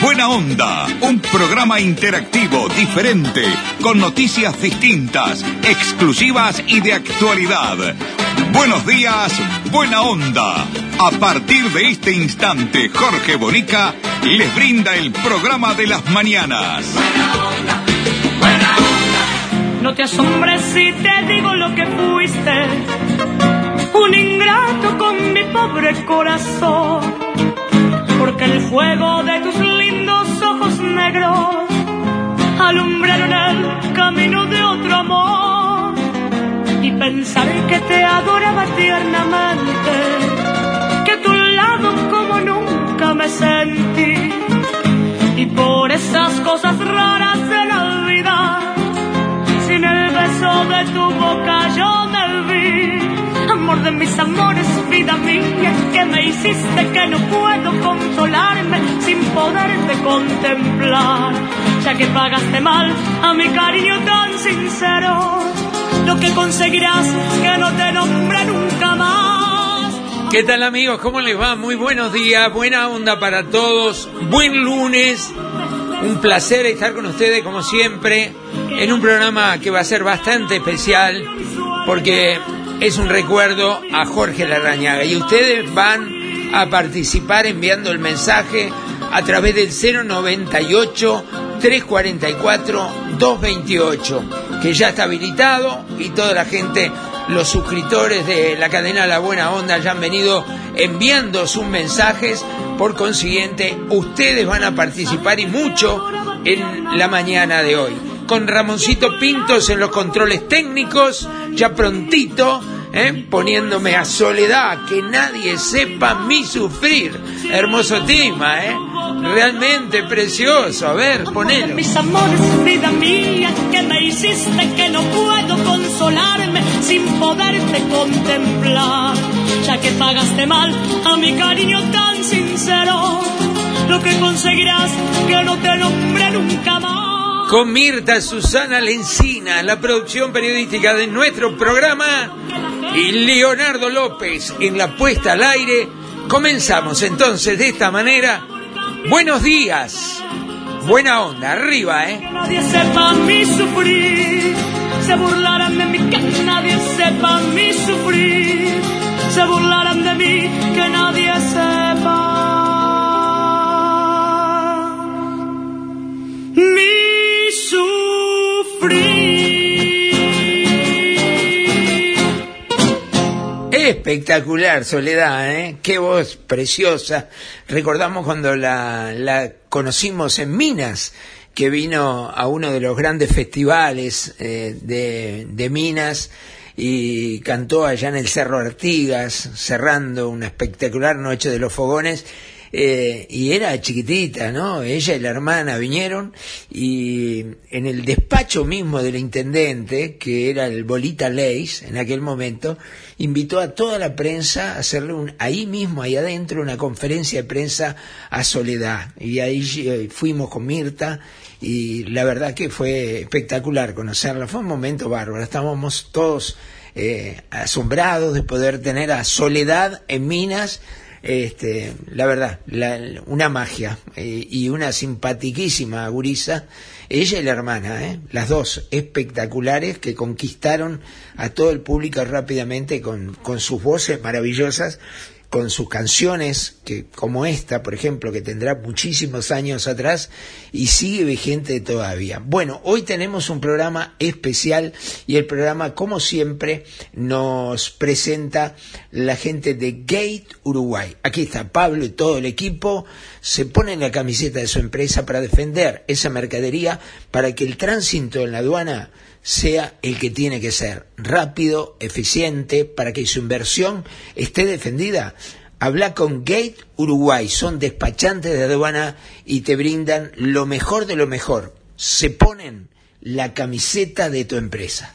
Buena Onda, un programa interactivo, diferente, con noticias distintas, exclusivas y de actualidad. Buenos días, Buena Onda. A partir de este instante, Jorge Bonica les brinda el programa de las mañanas. Buena onda, buena onda. No te asombres si te digo lo que fuiste, un ingrato con mi pobre corazón, porque el fuego de tus negros alumbraron el camino de otro amor y pensar que te adoraba tiernamente, que a tu lado como nunca me sentí y por esas cosas raras de la vida sin el beso de tu boca yo me vi. Amor de mis amores, vida mía, que me hiciste que no puedo consolarme sin poderte contemplar. Ya que pagaste mal a mi cariño tan sincero, lo que conseguirás que no te nombre nunca más. ¿Qué tal amigos? ¿Cómo les va? Muy buenos días, buena onda para todos, buen lunes, un placer estar con ustedes como siempre en un programa que va a ser bastante especial porque es un recuerdo a Jorge Larrañaga. Y ustedes van a participar enviando el mensaje a través del 098 344 228 que ya está habilitado y toda la gente los suscriptores de la cadena La Buena Onda ya han venido enviando sus mensajes. Por consiguiente ustedes van a participar y mucho en la mañana de hoy con Ramoncito Pintos en los controles técnicos, ya prontito, ¿eh? poniéndome a soledad, que nadie sepa mi sufrir. Hermoso tema, ¿eh? Realmente precioso. A ver, ponelo. Mis amores, vida mía, que me hiciste que no puedo consolarme sin poderte contemplar. Ya que pagaste mal a mi cariño tan sincero, lo que conseguirás que no te nombre nunca más. Con Mirta Susana Lencina, la producción periodística de nuestro programa, y Leonardo López en la puesta al aire, comenzamos entonces de esta manera. Buenos días, buena onda, arriba, ¿eh? Nadie sepa mi sufrir, se burlarán de nadie sepa mi sufrir, se Espectacular, Soledad, ¿eh? Qué voz preciosa. Recordamos cuando la, la conocimos en Minas, que vino a uno de los grandes festivales eh, de, de Minas y cantó allá en el Cerro Artigas, cerrando una espectacular noche de los fogones. Eh, y era chiquitita, ¿no? Ella y la hermana vinieron y en el despacho mismo del intendente, que era el Bolita Leis en aquel momento, invitó a toda la prensa a hacerle un, ahí mismo, ahí adentro, una conferencia de prensa a Soledad. Y ahí eh, fuimos con Mirta y la verdad que fue espectacular conocerla. Fue un momento bárbaro. Estábamos todos eh, asombrados de poder tener a Soledad en Minas este, la verdad, la, una magia eh, y una simpatiquísima gurisa, ella y la hermana, ¿eh? las dos espectaculares que conquistaron a todo el público rápidamente con, con sus voces maravillosas con sus canciones, que como esta, por ejemplo, que tendrá muchísimos años atrás y sigue vigente todavía. Bueno, hoy tenemos un programa especial y el programa, como siempre, nos presenta la gente de Gate Uruguay. Aquí está Pablo y todo el equipo, se ponen la camiseta de su empresa para defender esa mercadería, para que el tránsito en la aduana sea el que tiene que ser, rápido, eficiente, para que su inversión esté defendida. Habla con Gate Uruguay, son despachantes de aduana y te brindan lo mejor de lo mejor. Se ponen la camiseta de tu empresa.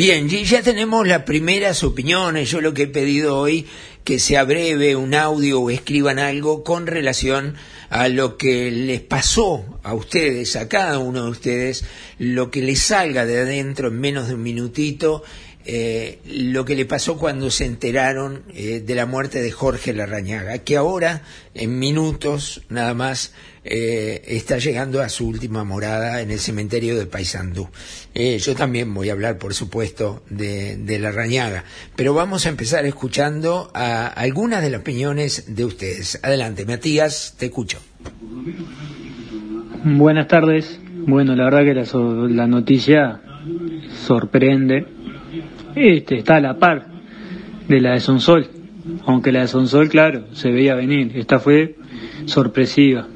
Bien, ya tenemos las primeras opiniones. Yo lo que he pedido hoy que sea breve un audio o escriban algo con relación a lo que les pasó a ustedes, a cada uno de ustedes, lo que les salga de adentro en menos de un minutito eh, lo que le pasó cuando se enteraron eh, de la muerte de Jorge Larrañaga, que ahora, en minutos nada más, eh, está llegando a su última morada en el cementerio de Paysandú. yo también voy a hablar, por supuesto, de, de Larrañaga, pero vamos a empezar escuchando a algunas de las opiniones de ustedes. Adelante, Matías, te escucho. Buenas tardes. Bueno, la verdad que la, la noticia sorprende este, está a la par de la de Sonsol, aunque la de Sonsol, claro, se veía venir. Esta fue sorpresiva.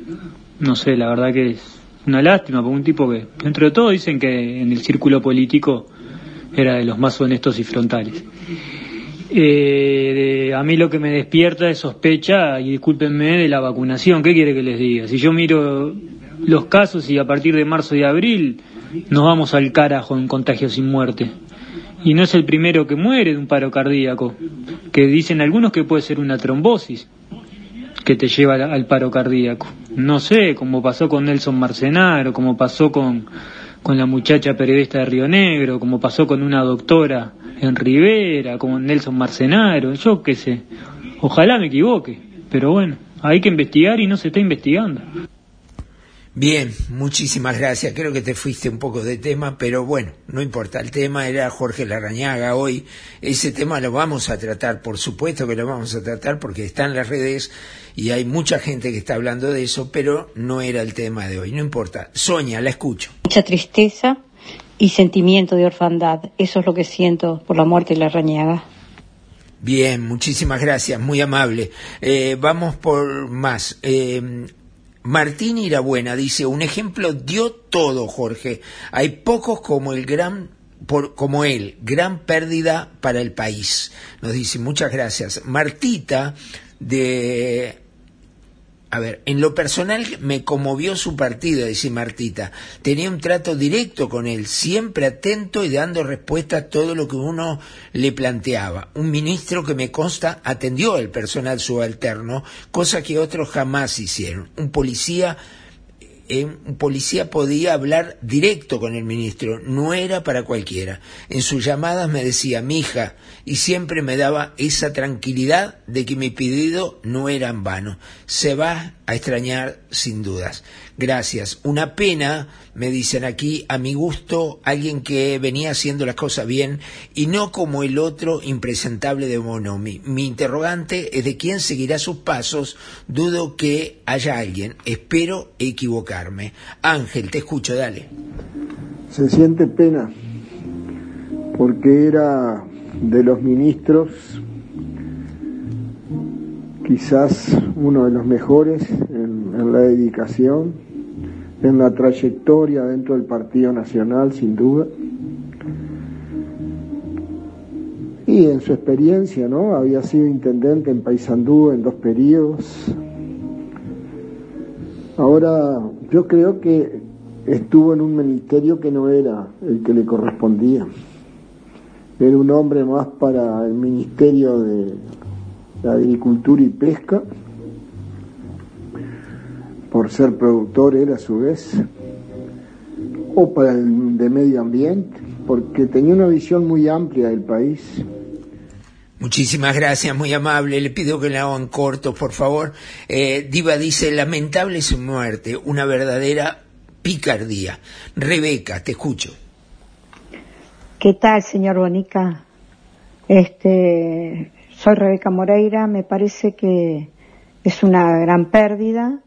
No sé, la verdad que es una lástima, por un tipo que, dentro de todo, dicen que en el círculo político era de los más honestos y frontales. Eh, a mí lo que me despierta es sospecha, y discúlpenme, de la vacunación. ¿Qué quiere que les diga? Si yo miro los casos y a partir de marzo y abril nos vamos al carajo en contagios sin muerte y no es el primero que muere de un paro cardíaco, que dicen algunos que puede ser una trombosis que te lleva al paro cardíaco. No sé, como pasó con Nelson Marcenaro, como pasó con, con la muchacha periodista de Río Negro, como pasó con una doctora en Rivera, como Nelson Marcenaro, yo qué sé. Ojalá me equivoque, pero bueno, hay que investigar y no se está investigando. Bien, muchísimas gracias. Creo que te fuiste un poco de tema, pero bueno, no importa. El tema era Jorge Larrañaga hoy. Ese tema lo vamos a tratar, por supuesto que lo vamos a tratar porque está en las redes y hay mucha gente que está hablando de eso, pero no era el tema de hoy. No importa. Sonia, la escucho. Mucha tristeza y sentimiento de orfandad. Eso es lo que siento por la muerte de Larrañaga. Bien, muchísimas gracias, muy amable. Eh, vamos por más. Eh, Martín Irabuena dice, un ejemplo dio todo, Jorge. Hay pocos como el gran por, como él, gran pérdida para el país. Nos dice, muchas gracias. Martita de a ver, en lo personal me conmovió su partido, dice Martita. Tenía un trato directo con él, siempre atento y dando respuesta a todo lo que uno le planteaba. Un ministro que me consta atendió al personal subalterno, cosa que otros jamás hicieron. Un policía un policía podía hablar directo con el ministro, no era para cualquiera. En sus llamadas me decía, mi hija, y siempre me daba esa tranquilidad de que mi pedido no era en vano. Se va a extrañar sin dudas. Gracias. Una pena, me dicen aquí, a mi gusto, alguien que venía haciendo las cosas bien y no como el otro impresentable de Bonomi. Mi interrogante es de quién seguirá sus pasos. Dudo que haya alguien. Espero equivocarme. Ángel, te escucho, dale. Se siente pena porque era de los ministros quizás uno de los mejores en, la dedicación, en la trayectoria dentro del Partido Nacional, sin duda. Y en su experiencia, ¿no? Había sido intendente en Paysandú en dos periodos. Ahora, yo creo que estuvo en un ministerio que no era el que le correspondía. Era un hombre más para el Ministerio de agricultura y pesca, por ser productor él a su vez, o para el de medio ambiente, porque tenía una visión muy amplia del país. Muchísimas gracias, muy amable. Le pido que le hagan corto, por favor. Eh, Diva dice, lamentable su muerte, una verdadera picardía. Rebeca, te escucho. ¿Qué tal, señor Bonica? Este, soy Rebeca Moreira, me parece que es una gran pérdida,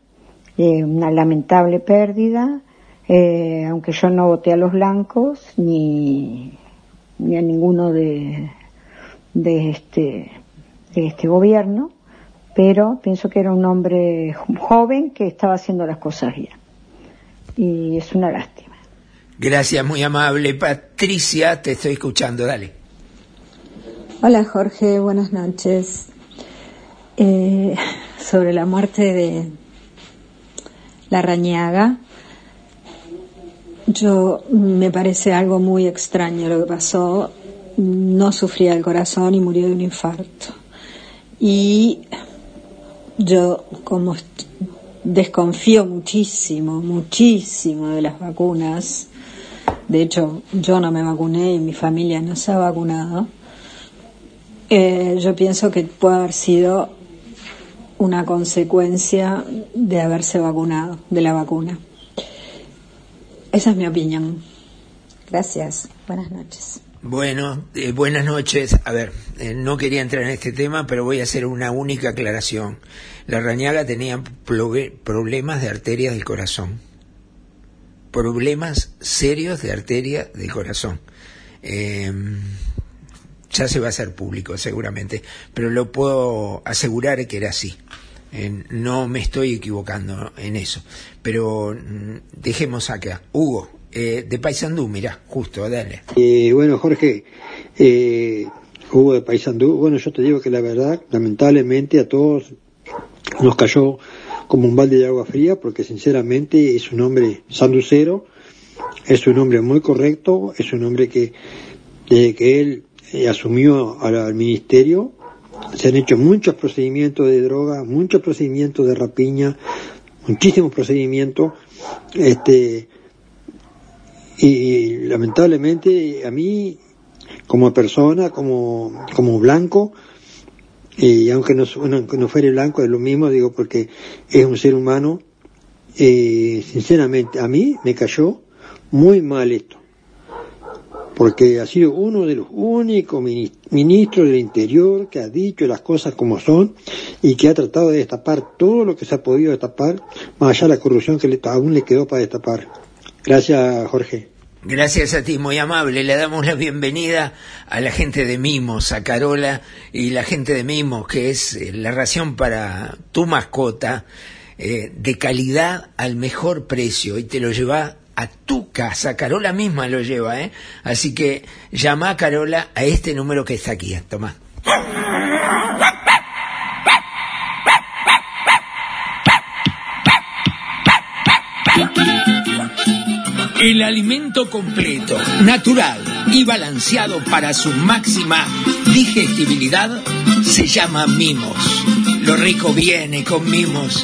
eh, una lamentable pérdida, eh, aunque yo no voté a los blancos ni, ni a ninguno de, de este, de este gobierno, pero pienso que era un hombre joven que estaba haciendo las cosas bien. Y es una lástima. Gracias, muy amable. Patricia, te estoy escuchando, dale. Hola Jorge, buenas noches. Eh, sobre la muerte de la rañaga, yo me parece algo muy extraño lo que pasó. No sufría el corazón y murió de un infarto. Y yo como desconfío muchísimo, muchísimo de las vacunas. De hecho, yo no me vacuné y mi familia no se ha vacunado. Eh, yo pienso que puede haber sido una consecuencia de haberse vacunado, de la vacuna. Esa es mi opinión. Gracias. Buenas noches. Bueno, eh, buenas noches. A ver, eh, no quería entrar en este tema, pero voy a hacer una única aclaración. La rañaga tenía problemas de arterias del corazón. Problemas serios de arteria del corazón. Eh, ya se va a hacer público seguramente, pero lo puedo asegurar que era así. Eh, no me estoy equivocando en eso. Pero mm, dejemos acá. Hugo, eh, de Paysandú, mira, justo, dale. Eh, bueno, Jorge, eh, Hugo de Paysandú, bueno, yo te digo que la verdad, lamentablemente a todos nos cayó como un balde de agua fría, porque sinceramente es un hombre sanducero, es un hombre muy correcto, es un hombre que desde que él eh, asumió al, ministerio, se han hecho muchos procedimientos de droga, muchos procedimientos de rapiña, muchísimos procedimientos, este, y lamentablemente a mí, como persona, como, como blanco, y aunque no, aunque no fuera blanco es lo mismo, digo, porque es un ser humano, eh, sinceramente a mí me cayó muy mal esto porque ha sido uno de los únicos ministros del Interior que ha dicho las cosas como son y que ha tratado de destapar todo lo que se ha podido destapar, más allá de la corrupción que aún le quedó para destapar. Gracias, Jorge. Gracias a ti, muy amable. Le damos la bienvenida a la gente de Mimos, a Carola y la gente de Mimos, que es eh, la ración para tu mascota, eh, de calidad al mejor precio y te lo lleva a tu casa. Carola misma lo lleva, ¿eh? Así que llama a Carola a este número que está aquí. Toma. El alimento completo, natural y balanceado para su máxima digestibilidad se llama mimos. Lo rico viene con mimos.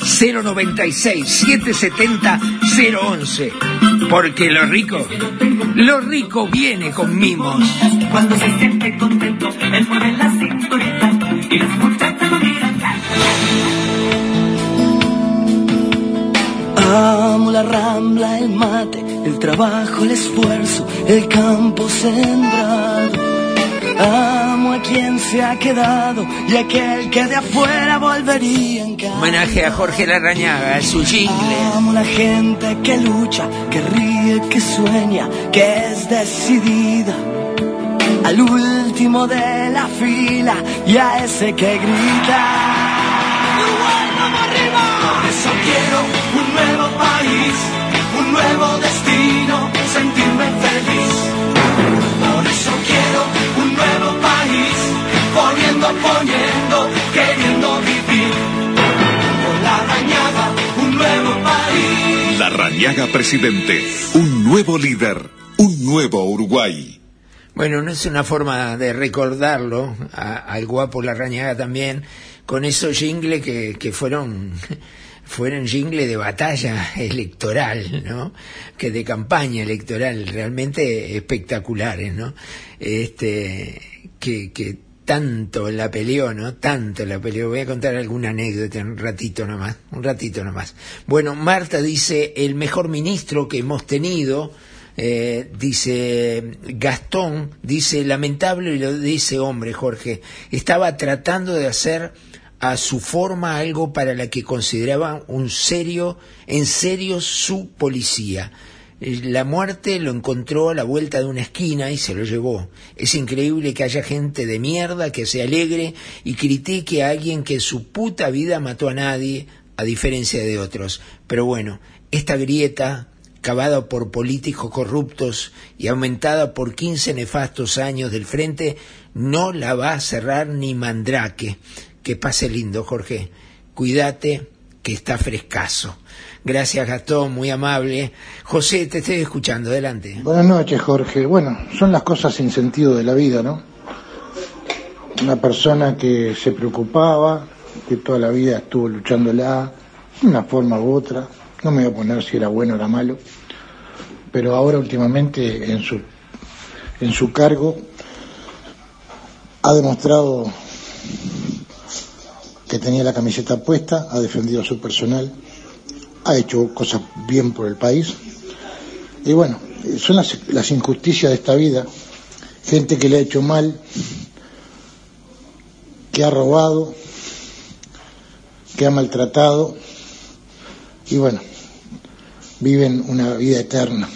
096 770 011. Porque lo rico, lo rico viene con mimos. Cuando se siente contento, él mueve la cinturita y las muchachas lo miran. Amo la rambla, el mate, el trabajo, el esfuerzo, el campo sembrado. Amo a quien se ha quedado y aquel que de afuera volvería en casa. Homenaje a Jorge Larrañaga, su jingle. Amo la gente que lucha, que ríe, que sueña, que es decidida. Al último de la fila y a ese que grita. Arriba. Por eso quiero un nuevo país, un nuevo destino, sentirme feliz. Nuevo país, poniendo, poniendo, queriendo vivir. Con la rañada, un nuevo país. La Rañaga Presidente, un nuevo líder, un nuevo Uruguay. Bueno, no es una forma de recordarlo, a- al guapo Larrañaga también, con esos jingles que, que fueron, fueron jingles de batalla electoral, ¿no? Que de campaña electoral, realmente espectaculares, ¿no? Este, que, que tanto la peleó, ¿no? Tanto la peleó. Voy a contar alguna anécdota un ratito nomás, un ratito nomás. Bueno, Marta dice, el mejor ministro que hemos tenido, eh, dice Gastón, dice, lamentable y lo dice hombre, Jorge, estaba tratando de hacer a su forma algo para la que consideraba un serio, en serio su policía. Eh, La muerte lo encontró a la vuelta de una esquina y se lo llevó. Es increíble que haya gente de mierda que se alegre y critique a alguien que su puta vida mató a nadie, a diferencia de otros. Pero bueno, esta grieta, cavada por políticos corruptos y aumentada por 15 nefastos años del frente, no la va a cerrar ni Mandrake. Que pase lindo, Jorge. Cuídate, que está frescazo. Gracias, Gastón, muy amable. José, te estoy escuchando, adelante. Buenas noches, Jorge. Bueno, son las cosas sin sentido de la vida, ¿no? Una persona que se preocupaba, que toda la vida estuvo luchándola, de una forma u otra. No me voy a poner si era bueno o era malo, pero ahora últimamente en su, en su cargo ha demostrado que tenía la camiseta puesta, ha defendido a su personal, ha hecho cosas bien por el país. Y bueno, son las, las injusticias de esta vida, gente que le ha hecho mal, que ha robado, que ha maltratado, y bueno, viven una vida eterna.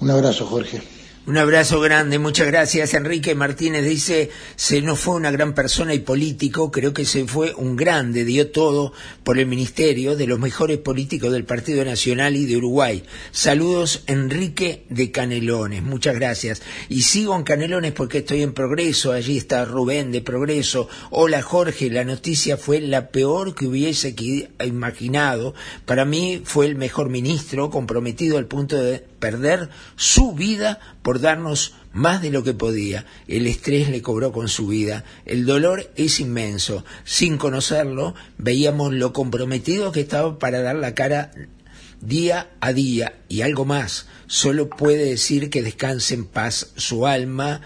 Un abrazo, Jorge. Un abrazo grande, muchas gracias. Enrique Martínez dice, se nos fue una gran persona y político, creo que se fue un grande, dio todo por el ministerio de los mejores políticos del Partido Nacional y de Uruguay. Saludos, Enrique de Canelones, muchas gracias. Y sigo en Canelones porque estoy en Progreso, allí está Rubén de Progreso. Hola Jorge, la noticia fue la peor que hubiese imaginado. Para mí fue el mejor ministro, comprometido al punto de perder su vida por darnos más de lo que podía. El estrés le cobró con su vida. El dolor es inmenso. Sin conocerlo, veíamos lo comprometido que estaba para dar la cara día a día. Y algo más, solo puede decir que descanse en paz su alma.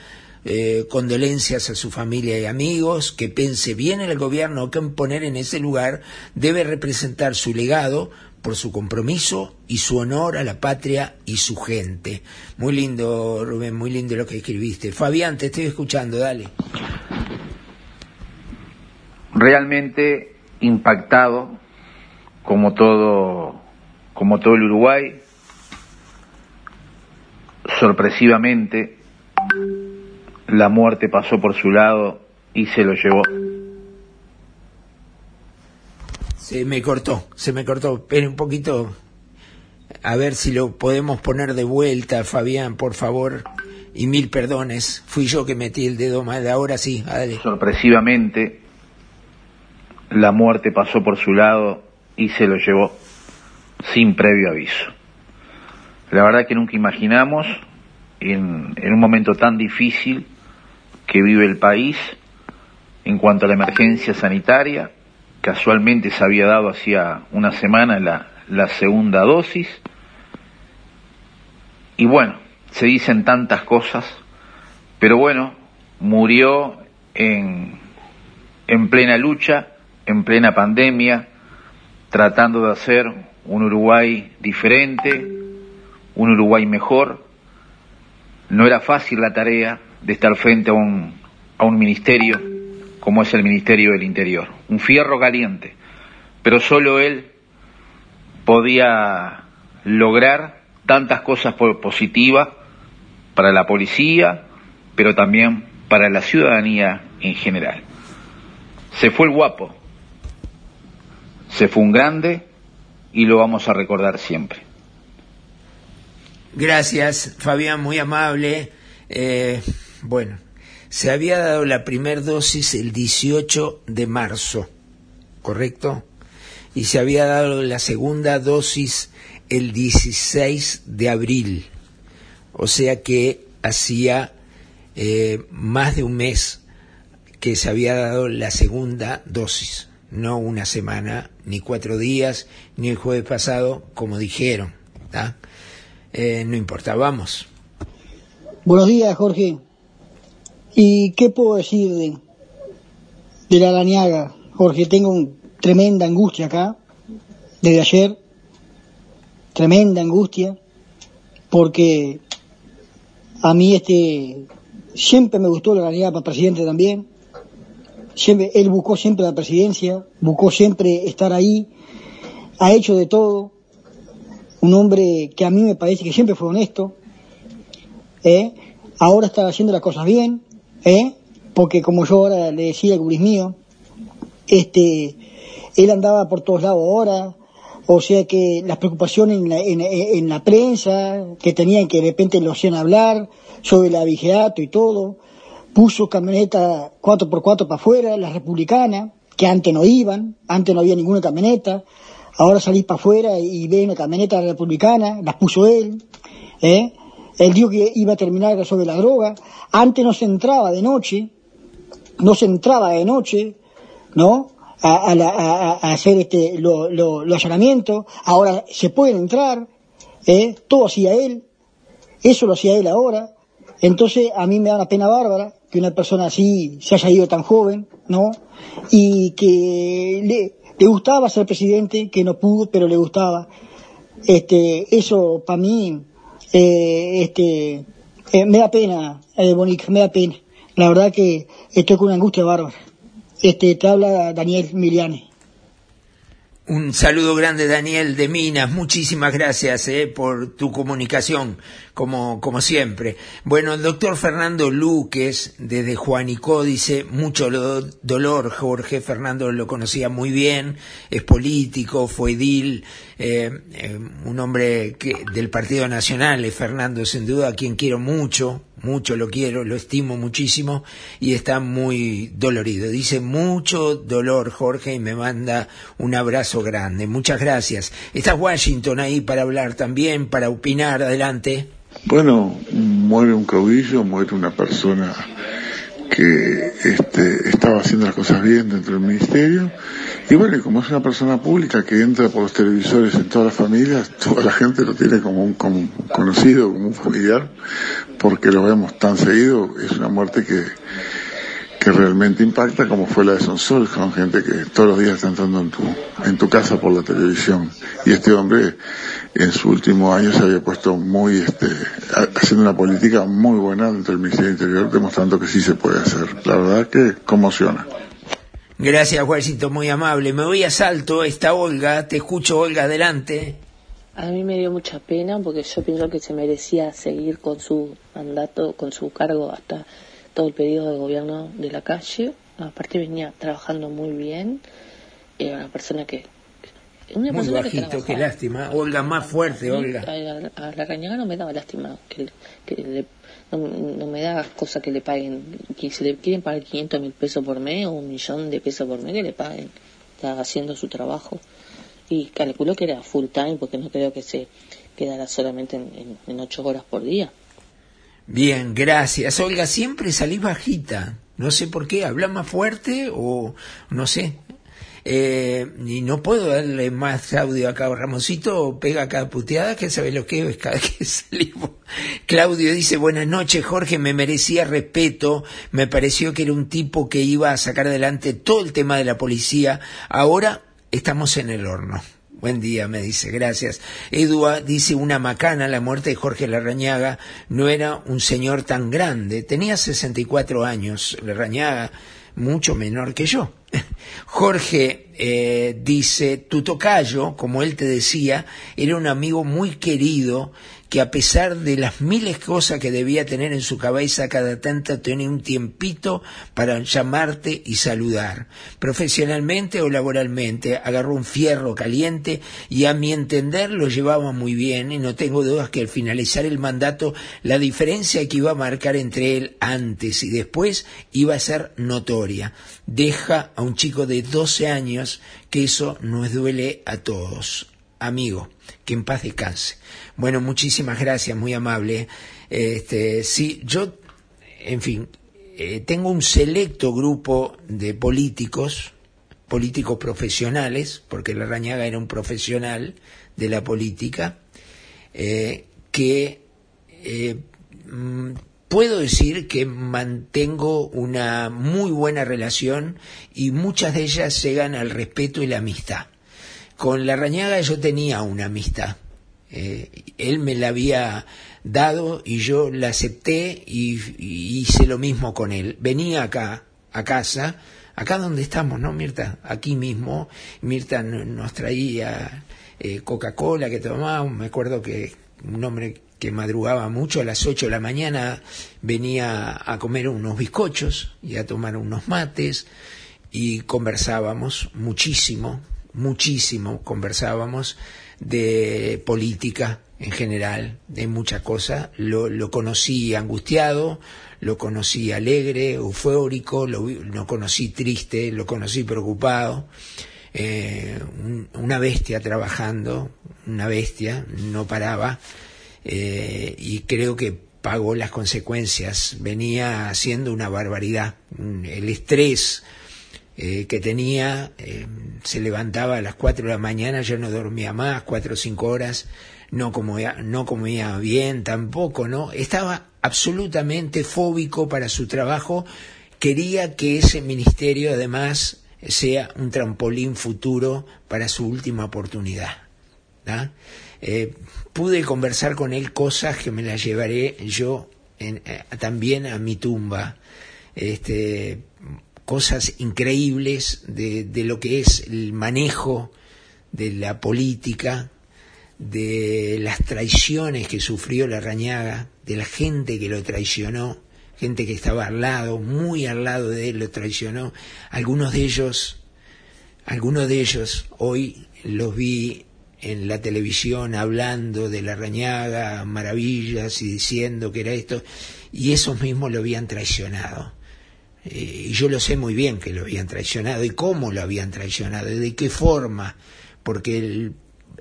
Eh, condolencias a su familia y amigos, que pense bien en el gobierno que poner en ese lugar debe representar su legado, por su compromiso y su honor a la patria y su gente. Muy lindo, Rubén, muy lindo lo que escribiste. Fabián, te estoy escuchando, dale. Realmente impactado, como todo, como todo el Uruguay, sorpresivamente, la muerte pasó por su lado y se lo llevó. Se me cortó, se me cortó. Espere un poquito. A ver si lo podemos poner de vuelta, Fabián, por favor. Y mil perdones. Fui yo que metí el dedo mal. Ahora sí, dale. Sorpresivamente, la muerte pasó por su lado y se lo llevó sin previo aviso. La verdad que nunca imaginamos, en, en un momento tan difícil que vive el país, en cuanto a la emergencia sanitaria, casualmente se había dado hacía una semana la, segunda dosis. Y bueno, se dicen tantas cosas, pero bueno, murió en, en plena lucha, en plena pandemia, tratando de hacer un Uruguay diferente, un Uruguay mejor. No era fácil la tarea de estar frente a un, a un ministerio como es el Ministerio del Interior. Un fierro caliente. Pero solo él podía lograr tantas cosas positivas para la policía, pero también para la ciudadanía en general. Se fue el guapo, se fue un grande y lo vamos a recordar siempre. Gracias, Fabián, muy amable. Eh, bueno, se había dado la primera dosis el 18 de marzo, ¿correcto? Y se había dado la segunda dosis el 16 de abril. O sea que hacía eh, más de un mes que se había dado la segunda dosis. No una semana, ni cuatro días, ni el jueves pasado, como dijeron. Eh, no importa, vamos. Buenos días, Jorge. ¿Y qué puedo decir de, de la Laniaga? Jorge, tengo un, tremenda angustia acá, desde ayer, tremenda angustia, porque a mí este siempre me gustó la Laniaga para presidente también, siempre, él buscó siempre la presidencia, buscó siempre estar ahí, ha hecho de todo, un hombre que a mí me parece que siempre fue honesto, ¿eh? ahora está haciendo las cosas bien, ¿eh? porque como yo ahora le decía al guris mío, este, él andaba por todos lados ahora, o sea que las preocupaciones en la, en, la prensa, que tenían que de repente lo hacían hablar sobre la vigiato y todo, puso camioneta 4x4 para afuera, las republicanas, que antes no iban, antes no había ninguna camioneta, ahora salís para afuera y ve una camioneta republicana, las puso él, ¿eh? Él dijo que iba a terminar sobre la droga. Antes no se entraba de noche, no se entraba de noche, ¿no? A, a, hacer este, los lo, lo allanamientos. Ahora se pueden entrar, ¿eh? Todo hacía él. Eso lo hacía él ahora. Entonces a mí me da una pena bárbara que una persona así se haya ido tan joven, ¿no? Y que le, le gustaba ser presidente, que no pudo, pero le gustaba. Este, eso para mí eh, este, eh, me da pena, eh, Bonica, me da pena. La verdad que estoy con una angustia bárbara. Este, te habla Daniel Miliane. Un saludo grande, Daniel de Minas. Muchísimas gracias eh, por tu comunicación, como, como siempre. Bueno, el doctor Fernando Luques, desde Juanicó, dice mucho dolor. Jorge Fernando lo conocía muy bien, es político, fue edil, eh, eh, un hombre que, del Partido Nacional, es Fernando, sin duda, a quien quiero mucho, mucho lo quiero, lo estimo muchísimo y está muy dolorido. Dice mucho dolor Jorge y me manda un abrazo grande. Muchas gracias. Está Washington ahí para hablar también, para opinar. Adelante. Bueno, muere un caudillo, muere una persona que este, estaba haciendo las cosas bien dentro del ministerio. Y bueno, como es una persona pública que entra por los televisores en todas las familias, toda la gente lo tiene como un, como conocido, como un familiar, porque lo vemos tan seguido, es una muerte que, que realmente impacta como fue la de Sonsol, con gente que todos los días está entrando en tu, en tu casa por la televisión. Y este hombre en su último año se había puesto muy, este, haciendo una política muy buena dentro del Ministerio del Interior, demostrando que sí se puede hacer. La verdad que conmociona. Gracias, Juancito, muy amable. Me voy a salto, está Olga, te escucho, Olga, adelante. A mí me dio mucha pena porque yo pienso que se merecía seguir con su mandato, con su cargo hasta todo el periodo de gobierno de la calle. Aparte venía trabajando muy bien. Era una persona que... muy Una persona bajito, que qué lástima. Olga, más fuerte, Olga. A, a, la Rañaga no me daba lástima que, que le, no, no, me da cosa que le paguen. Que si le quieren pagar 500 mil pesos por mes o un millón de pesos por mes, que le paguen. Está haciendo su trabajo y calculó que era full time porque no creo que se quedara solamente en, en, en ocho horas por día. Bien, gracias. Olga, siempre salís bajita. No sé por qué, habla más fuerte o no sé. Eh, y no puedo darle más audio acá. Ramoncito pega cada puteada que sabe lo que es cada que salimos. Claudio dice, buenas noches Jorge, me merecía respeto, me pareció que era un tipo que iba a sacar adelante todo el tema de la policía. Ahora estamos en el horno. Buen día, me dice, gracias. Edua dice una macana, la muerte de Jorge Larrañaga no era un señor tan grande, tenía 64 años, Larrañaga, mucho menor que yo. Jorge eh, dice, tu tocayo, como él te decía, era un amigo muy querido que a pesar de las miles cosas que debía tener en su cabeza, cada tanto tenía un tiempito para llamarte y saludar. Profesionalmente o laboralmente, agarró un fierro caliente y a mi entender lo llevaba muy bien y no tengo dudas que al finalizar el mandato la diferencia que iba a marcar entre él antes y después iba a ser notoria. Deja a un chico de 12 años que eso nos duele a todos. Amigo, que en paz descanse. Bueno, muchísimas gracias, muy amable. Este, sí, yo, en fin, eh, tengo un selecto grupo de políticos, políticos profesionales, porque la Rañaga era un profesional de la política, eh, que eh, puedo decir que mantengo una muy buena relación y muchas de ellas llegan al respeto y la amistad. Con la Rañaga yo tenía una amistad. Eh, él me la había dado y yo la acepté y, hice lo mismo con él. Venía acá, a casa, acá donde estamos, ¿no, Mirta? Aquí mismo. Mirta nos traía eh, Coca-Cola que tomábamos. Me acuerdo que un hombre que madrugaba mucho, a las 8 de la mañana venía a comer unos bizcochos y a tomar unos mates y conversábamos muchísimo, muchísimo conversábamos de política en general, de muchas cosas. Lo, lo conocí angustiado, lo conocí alegre, eufórico, lo, lo conocí triste, lo conocí preocupado. Eh, un, una bestia trabajando, una bestia, no paraba eh, y creo que pagó las consecuencias. Venía haciendo una barbaridad. El estrés eh, que tenía, eh, se levantaba a las 4 de la mañana, yo no dormía más, cuatro o cinco horas, no comía, no comía bien tampoco, ¿no? Estaba absolutamente fóbico para su trabajo, quería que ese ministerio además sea un trampolín futuro para su última oportunidad. ¿da? Eh, pude conversar con él cosas que me las llevaré yo también a mi tumba. Este, cosas increíbles de, de lo que es el manejo de la política, de las traiciones que sufrió la Rañaga, de la gente que lo traicionó, gente que estaba al lado, muy al lado de él, lo traicionó. Algunos de ellos, algunos de ellos hoy los vi en la televisión hablando de la Rañaga, maravillas y diciendo que era esto, y esos mismos lo habían traicionado. Y yo lo sé muy bien que lo habían traicionado y cómo lo habían traicionado y de qué forma, porque el,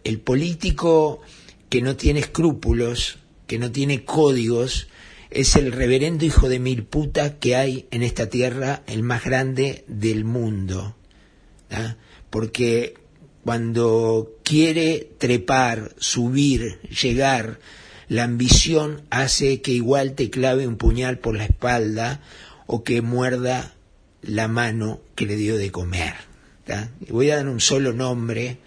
el político que no tiene escrúpulos, que no tiene códigos, es el reverendo hijo de mil puta que hay en esta tierra, el más grande del mundo. ¿ah? Porque cuando quiere trepar, subir, llegar, la ambición hace que igual te clave un puñal por la espalda o que muerda la mano que le dio de comer. Voy a dar un solo nombre,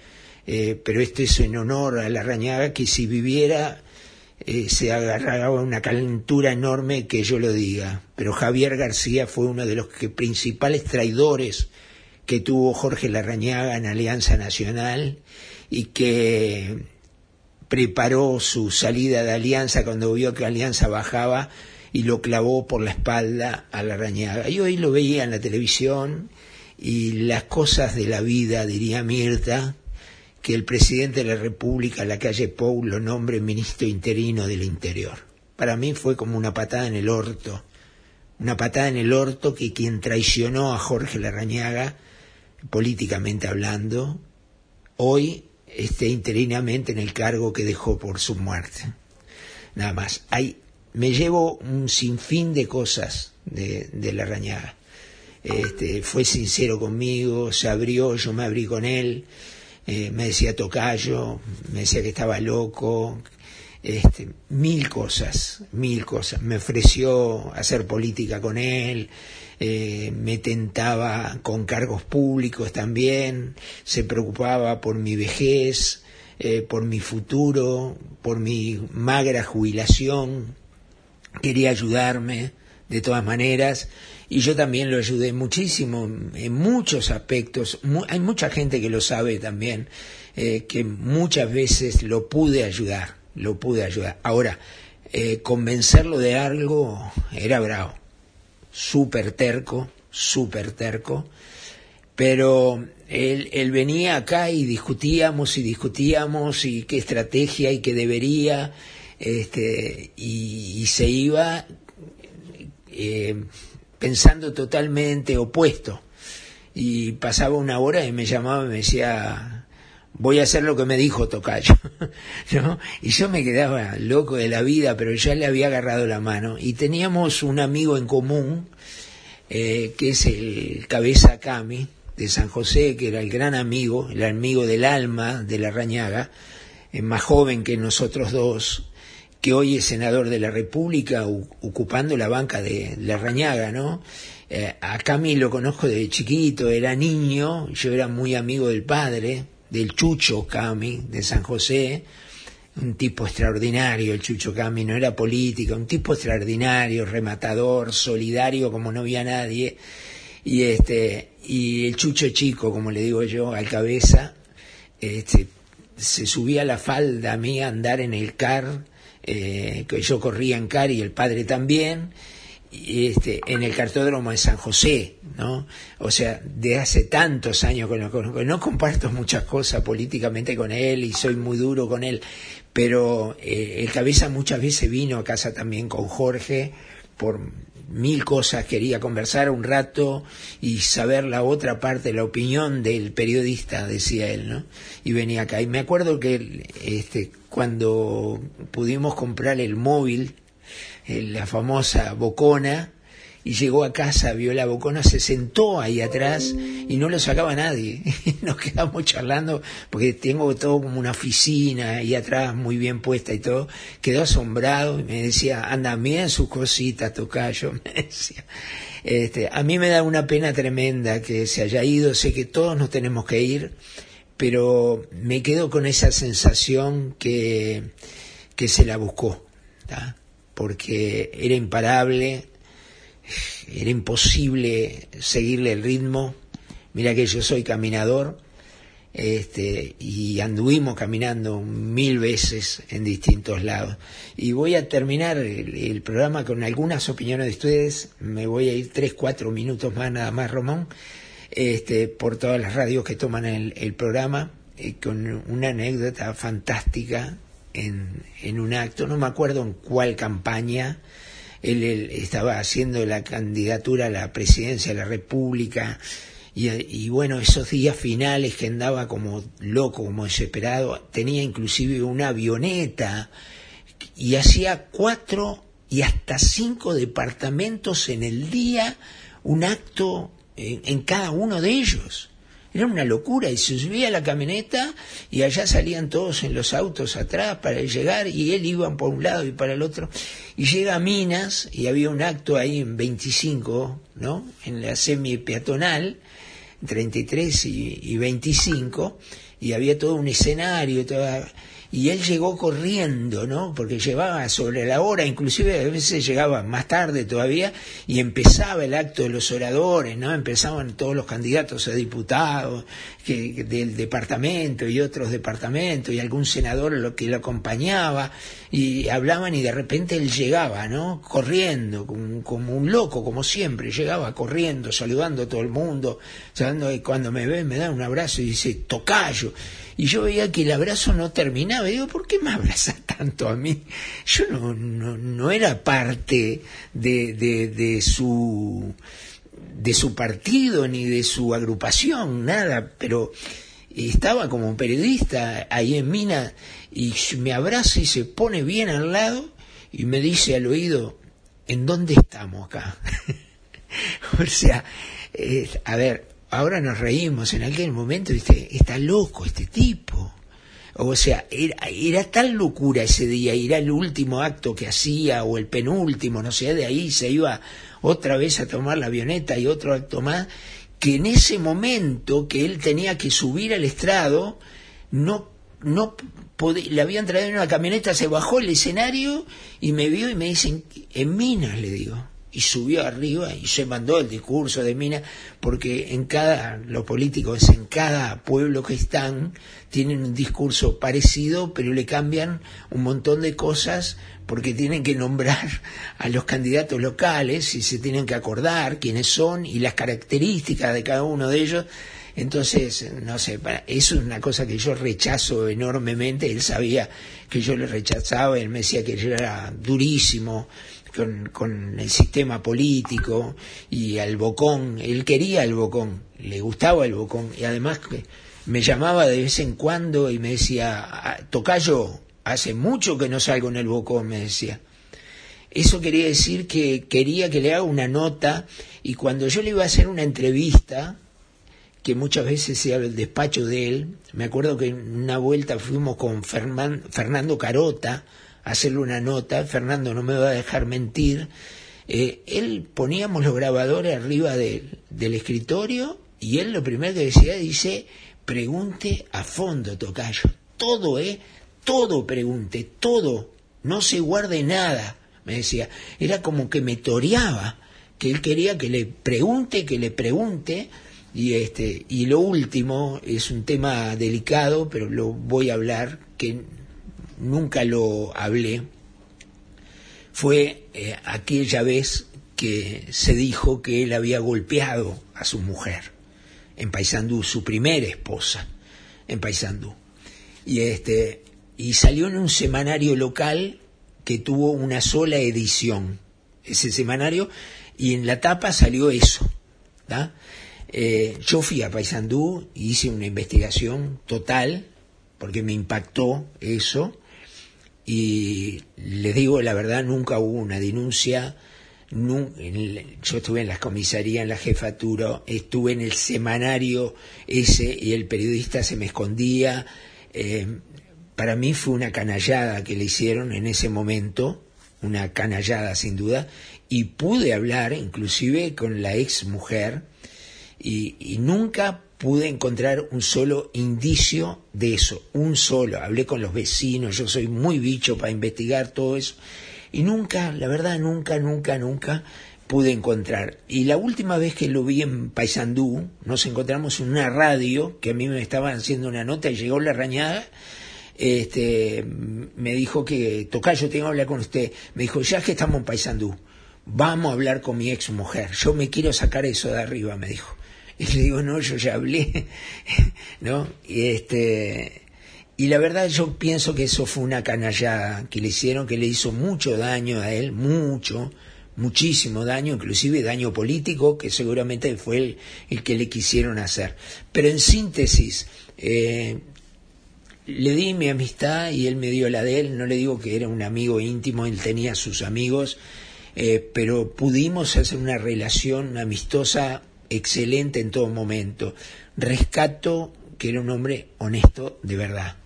eh, pero esto es en honor a la rañaga que si viviera eh, se agarraba una calentura enorme que yo lo diga. Pero Javier García fue uno de los que, principales traidores que tuvo Jorge Larrañaga en Alianza Nacional y que preparó su salida de Alianza cuando vio que Alianza bajaba y lo clavó por la espalda a Larrañaga. Y hoy lo veía en la televisión y las cosas de la vida, diría Mirta, que el presidente de la República, la calle Pou, lo nombre ministro interino del Interior. Para mí fue como una patada en el orto, una patada en el orto que quien traicionó a Jorge Larrañaga políticamente hablando, hoy esté interinamente en el cargo que dejó por su muerte. Nada más. Hay, me llevo un sinfín de cosas de, la rañaga. Este, fue sincero conmigo, se abrió, yo me abrí con él, eh, me decía tocayo, me decía que estaba loco, este, mil cosas, mil cosas. Me ofreció hacer política con él, eh, me tentaba con cargos públicos también, se preocupaba por mi vejez, eh, por mi futuro, por mi magra jubilación, quería ayudarme de todas maneras y yo también lo ayudé muchísimo en muchos aspectos. hay mucha gente que lo sabe también, eh, que muchas veces lo pude ayudar, lo pude ayudar. Ahora, eh, convencerlo de algo era bravo súper terco, súper terco, pero él, él, venía acá y discutíamos y discutíamos y qué estrategia y qué debería, este, y, se iba eh, pensando totalmente opuesto. Y pasaba una hora y me llamaba y me decía, voy a hacer lo que me dijo Tocayo, ¿no? Y yo me quedaba loco de la vida, pero ya le había agarrado la mano. Y teníamos un amigo en común, eh, que es el Cabeza Cami, de San José, que era el gran amigo, el amigo del alma de la Rañaga, eh, más joven que nosotros dos, que hoy es senador de la República, ocupando la banca de la Rañaga, ¿no? Eh, a Cami lo conozco de chiquito, era niño, yo era muy amigo del padre, del Chucho Cami, de San José, un tipo extraordinario, el Chucho Cami, no era político, un tipo extraordinario, rematador, solidario como no había nadie, y este, y el Chucho chico, como le digo yo, al cabeza, este, se subía la falda a mí a andar en el car, eh, yo corría en car y el padre también, este, en el cartódromo de San José, ¿no? O sea, de hace tantos años que lo conozco. No comparto muchas cosas políticamente con él y soy muy duro con él, pero eh, el cabeza muchas veces vino a casa también con Jorge por mil cosas, quería conversar un rato y saber la otra parte, la opinión del periodista, decía él, ¿no? Y venía acá. Y me acuerdo que este, cuando pudimos comprar el móvil, eh, la famosa Bocona, y llegó a casa, vio la bocona, se sentó ahí atrás y no lo sacaba nadie. Nos quedamos charlando porque tengo todo como una oficina ahí atrás muy bien puesta y todo. Quedó asombrado y me decía, anda, miren sus cositas, tocayo, me decía. Este, a mí me da una pena tremenda que se haya ido, sé que todos nos tenemos que ir, pero me quedo con esa sensación que, que se la buscó, porque era imparable, era imposible seguirle el ritmo. Mira que yo soy caminador, este, y anduvimos caminando mil veces en distintos lados. Y voy a terminar el, programa con algunas opiniones de ustedes. Me voy a ir tres, cuatro minutos más, nada más, Román, este, por todas las radios que toman el, programa, eh, con una anécdota fantástica en, en un acto, no me acuerdo en cuál campaña, él, estaba haciendo la candidatura a la presidencia de la República y, bueno, esos días finales que andaba como loco, como desesperado, tenía inclusive una avioneta y hacía cuatro y hasta cinco departamentos en el día, un acto en cada uno de ellos. Era una locura y se subía la camioneta y allá salían todos en los autos atrás para llegar y él iba por un lado y para el otro. Y llega a Minas y había un acto ahí en 25, ¿no? En la semi peatonal, 33 y, y 25, y había todo un escenario, toda y él llegó corriendo, ¿no? Porque llevaba sobre la hora, inclusive a veces llegaba más tarde todavía, y empezaba el acto de los oradores, ¿no? Empezaban todos los candidatos a diputados que, del departamento y otros departamentos, y algún senador lo que lo acompañaba, y hablaban y de repente él llegaba, ¿no? Corriendo, como, como un loco, como siempre, llegaba corriendo, saludando a todo el mundo, saludando, y cuando me ve me da un abrazo y dice, tocayo y yo veía que el abrazo no terminaba. Y digo, ¿por qué me abraza tanto a mí? Yo no, no, no era parte de, de, de su de su partido ni de su agrupación, nada, pero estaba como periodista ahí en Mina y me abraza y se pone bien al lado y me dice al oído, ¿en dónde estamos acá? o sea, a ver, ahora nos reímos, en aquel momento, ¿viste? está loco este tipo. O sea, era, era tal locura ese día, era el último acto que hacía, o el penúltimo, no sé, de ahí se iba otra vez a tomar la avioneta y otro acto más, que en ese momento que él tenía que subir al estrado, no, no le habían traído en una camioneta, se bajó el escenario y me vio y me dicen, en Minas, le digo y subió arriba y se mandó el discurso de Mina, porque en cada, los políticos en cada pueblo que están tienen un discurso parecido, pero le cambian un montón de cosas porque tienen que nombrar a los candidatos locales y se tienen que acordar quiénes son y las características de cada uno de ellos. Entonces, no sé, eso es una cosa que yo rechazo enormemente. Él sabía que yo le rechazaba, él me decía que yo era durísimo, con, con, el sistema político y al Bocón. Él quería el Bocón, le gustaba el Bocón y además me llamaba de vez en cuando y me decía, ah, Tocayo, hace mucho que no salgo en el Bocón, me decía. Eso quería decir que quería que le haga una nota y cuando yo le iba a hacer una entrevista, que muchas veces se habla el despacho de él, me acuerdo que una vuelta fuimos con Fernando Carota, hacerle una nota, Fernando no me va a dejar mentir, eh, él poníamos los grabadores arriba del, escritorio y él lo primero que decía dice, pregunte a fondo, Tocayo, todo, ¿eh? Todo pregunte, todo, no se guarde nada, me decía. Era como que me toreaba, que él quería que le pregunte, que le pregunte, y este, y lo último es un tema delicado, pero lo voy a hablar, que nunca lo hablé, fue eh, aquella vez que se dijo que él había golpeado a su mujer en Paysandú, su primera esposa en Paysandú. Y este y salió en un semanario local que tuvo una sola edición, ese semanario, y en la tapa salió eso. Eh, yo fui a Paysandú y hice una investigación total, porque me impactó eso, y les digo la verdad, nunca hubo una denuncia. yo estuve en las comisarías, en la jefatura, estuve en el semanario ese y el periodista se me escondía. Eh, para mí fue una canallada que le hicieron en ese momento, una canallada sin duda, y pude hablar inclusive con la ex mujer y, y nunca pude encontrar un solo indicio de eso, un solo. Hablé con los vecinos, yo soy muy bicho para investigar todo eso. Y nunca, la verdad, nunca, nunca, nunca pude encontrar. Y la última vez que lo vi en Paysandú, nos encontramos en una radio, que a mí me estaban haciendo una nota y llegó la rañada, este, me dijo que, Tocayo, tengo que hablar con usted. Me dijo, ya que estamos en Paysandú, vamos a hablar con mi ex mujer. Yo me quiero sacar eso de arriba, me dijo. Y le digo, no, yo ya hablé, ¿no? Y este, y la verdad yo pienso que eso fue una canallada que le hicieron, que le hizo mucho daño a él, mucho, muchísimo daño, inclusive daño político, que seguramente fue el, el que le quisieron hacer. Pero en síntesis, eh, le di mi amistad y él me dio la de él, no le digo que era un amigo íntimo, él tenía sus amigos, eh, pero pudimos hacer una relación amistosa excelente en todo momento. Rescato que era un hombre honesto de verdad,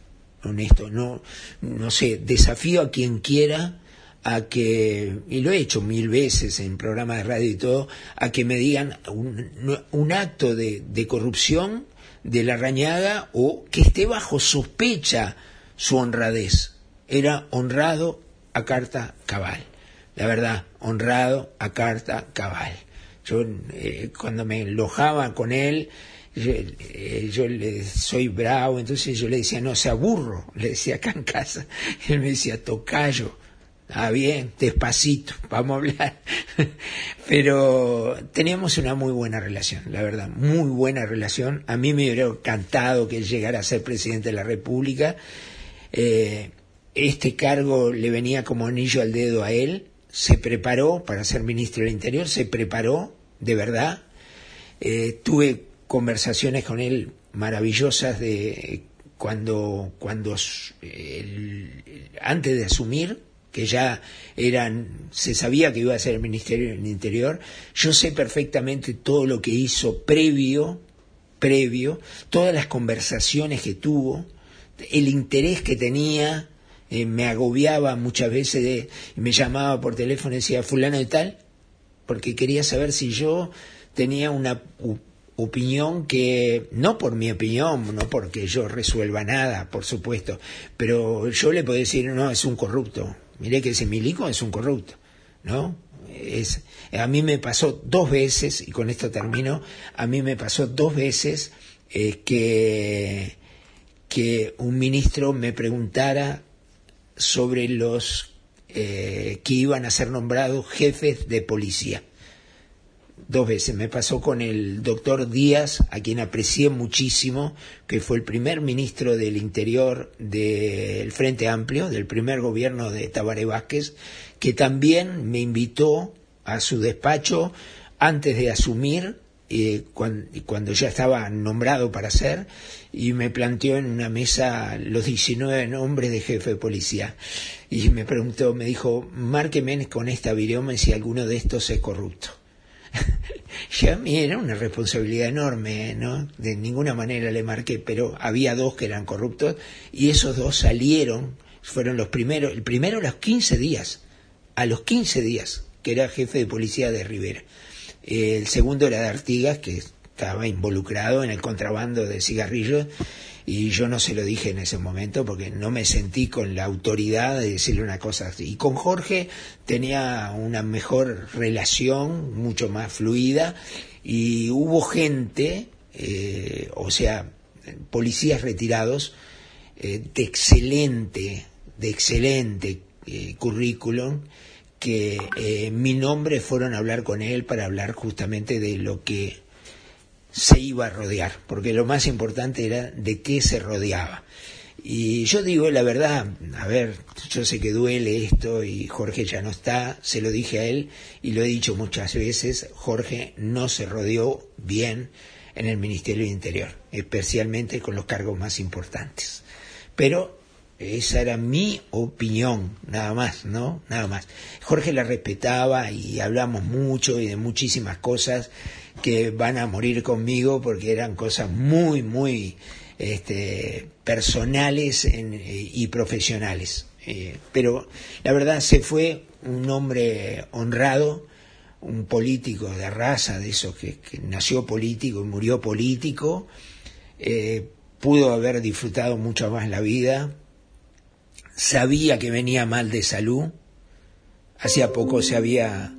honesto, no, no sé, desafío a quien quiera a que, y lo he hecho mil veces en programas de radio y todo, a que me digan un, un acto de, corrupción de la rañaga o que esté bajo sospecha su honradez. Era honrado a carta cabal. La verdad, honrado a carta cabal. Yo eh, cuando me enojaba con él, yo, eh, yo, le soy bravo, entonces yo le decía, no se aburro, le decía acá él me decía, tocayo, ah bien, despacito, vamos a hablar. Pero teníamos una muy buena relación, la verdad, muy buena relación. A mí me hubiera encantado que él llegara a ser presidente de la República. Eh, este cargo le venía como anillo al dedo a él se preparó para ser ministro del Interior, se preparó de verdad. Eh, tuve conversaciones con él maravillosas de cuando, cuando antes de asumir, que ya eran, se sabía que iba a ser el Ministerio del Interior, yo sé perfectamente todo lo que hizo previo, previo, todas las conversaciones que tuvo, el interés que tenía, eh, me agobiaba muchas veces, de, me llamaba por teléfono y decía, fulano de tal, porque quería saber si yo tenía una opinión que, no por mi opinión, no porque yo resuelva nada, por supuesto, pero yo le puedo decir, no, es un corrupto. Mire que ese milico es un corrupto, ¿no? Es, a mí me pasó dos veces, y con esto termino, a mí me pasó dos veces eh, que, que un ministro me preguntara sobre los eh, que iban a ser nombrados jefes de policía. Dos veces me pasó con el doctor Díaz, a quien aprecié muchísimo, que fue el primer ministro del Interior del Frente Amplio, del primer gobierno de Tabaré Vázquez, que también me invitó a su despacho antes de asumir cuando, ya estaba nombrado para ser, y me planteó en una mesa los 19 nombres de jefe de policía. Y me preguntó, me dijo, márqueme con esta virome si alguno de estos es corrupto. y a mí era una responsabilidad enorme, ¿no? De ninguna manera le marqué, pero había dos que eran corruptos y esos dos salieron Fueron los primeros, el primero a los 15 días, a los 15 días, que era jefe de policía de Rivera. El segundo era de Artigas, que estaba involucrado en el contrabando de cigarrillos y yo no se lo dije en ese momento porque no me sentí con la autoridad de decirle una cosa así. Y con Jorge tenía una mejor relación, mucho más fluida, y hubo gente, eh, o sea, policías retirados, eh, de excelente, de excelente eh, currículum, que en mi nombre fueron a hablar con él para hablar justamente de lo que se iba a rodear, porque lo más importante era de qué se rodeaba. Y yo digo la verdad, a ver, yo sé que duele esto y Jorge ya no está, se lo dije a él y lo he dicho muchas veces, Jorge no se rodeó bien en el Ministerio de Interior, especialmente con los cargos más importantes. Pero esa era mi opinión, nada más, ¿no? Nada más. Jorge la respetaba y hablamos mucho y de muchísimas cosas que van a morir conmigo porque eran cosas muy, muy este, personales y profesionales. Eh, pero la verdad se fue un hombre honrado, un político de raza, de esos que, nació político y murió político, eh, pudo haber disfrutado mucho más la vida, sabía que venía mal de salud, hacía poco se había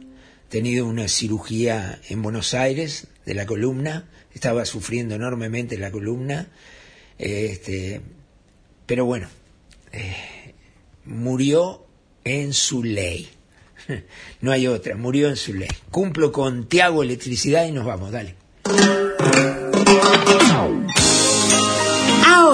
tenido una cirugía en Buenos Aires de la columna, estaba sufriendo enormemente la columna, este, pero bueno, eh, murió en su ley. No hay otra, murió en su ley. Cumplo con Tiago Electricidad y nos vamos, dale.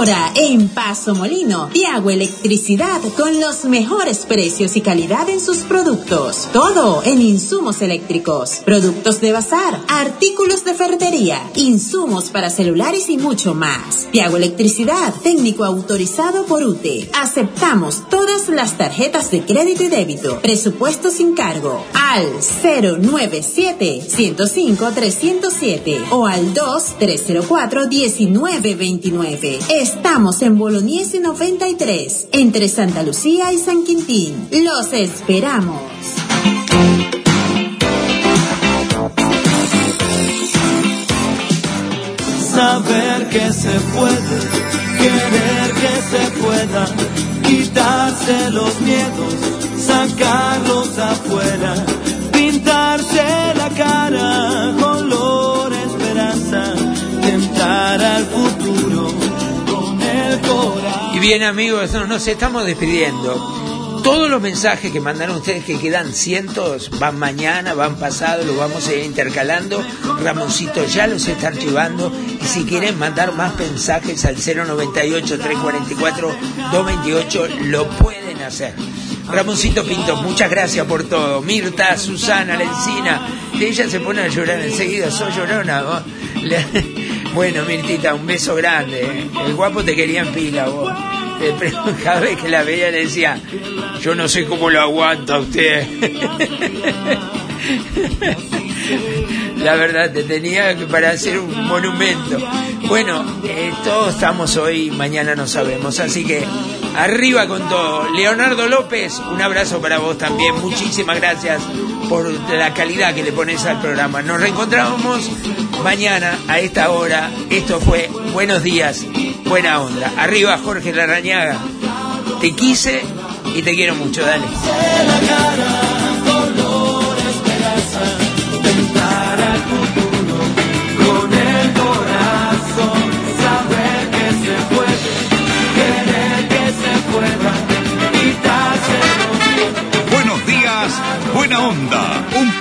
Ahora en Paso Molino, Tiago Electricidad con los mejores precios y calidad en sus productos. Todo en insumos eléctricos, productos de bazar, artículos de ferretería, insumos para celulares y mucho más. Tiago Electricidad, técnico autorizado por UTE. Aceptamos todas las tarjetas de crédito y débito. Presupuesto sin cargo. Al 097 105 307 o al 2 304 1929. Estamos en Bolognese 93, entre Santa Lucía y San Quintín. Los esperamos. Saber que se puede, querer que se pueda, quitarse los miedos, sacarlos afuera, pintarse la cara, color esperanza, tentar al futuro bien amigos, nos estamos despidiendo. Todos los mensajes que mandaron ustedes, que quedan cientos, van mañana, van pasado, los vamos a ir intercalando. Ramoncito ya los está archivando. Y si quieren mandar más mensajes al 098-344-228, lo pueden hacer. Ramoncito Pinto, muchas gracias por todo. Mirta, Susana, Lencina, ella se pone a llorar enseguida, soy llorona. Bueno, Mirtita, un beso grande. El guapo te quería en pila, vos. Cada vez que la veía le decía, yo no sé cómo lo aguanta usted. La verdad, te tenía para hacer un monumento. Bueno, eh, todos estamos hoy, mañana no sabemos, así que arriba con todo. Leonardo López, un abrazo para vos también. Muchísimas gracias por la calidad que le pones al programa. Nos reencontramos mañana a esta hora. Esto fue Buenos Días, Buena Onda. Arriba Jorge Larañaga. Te quise y te quiero mucho. Dale.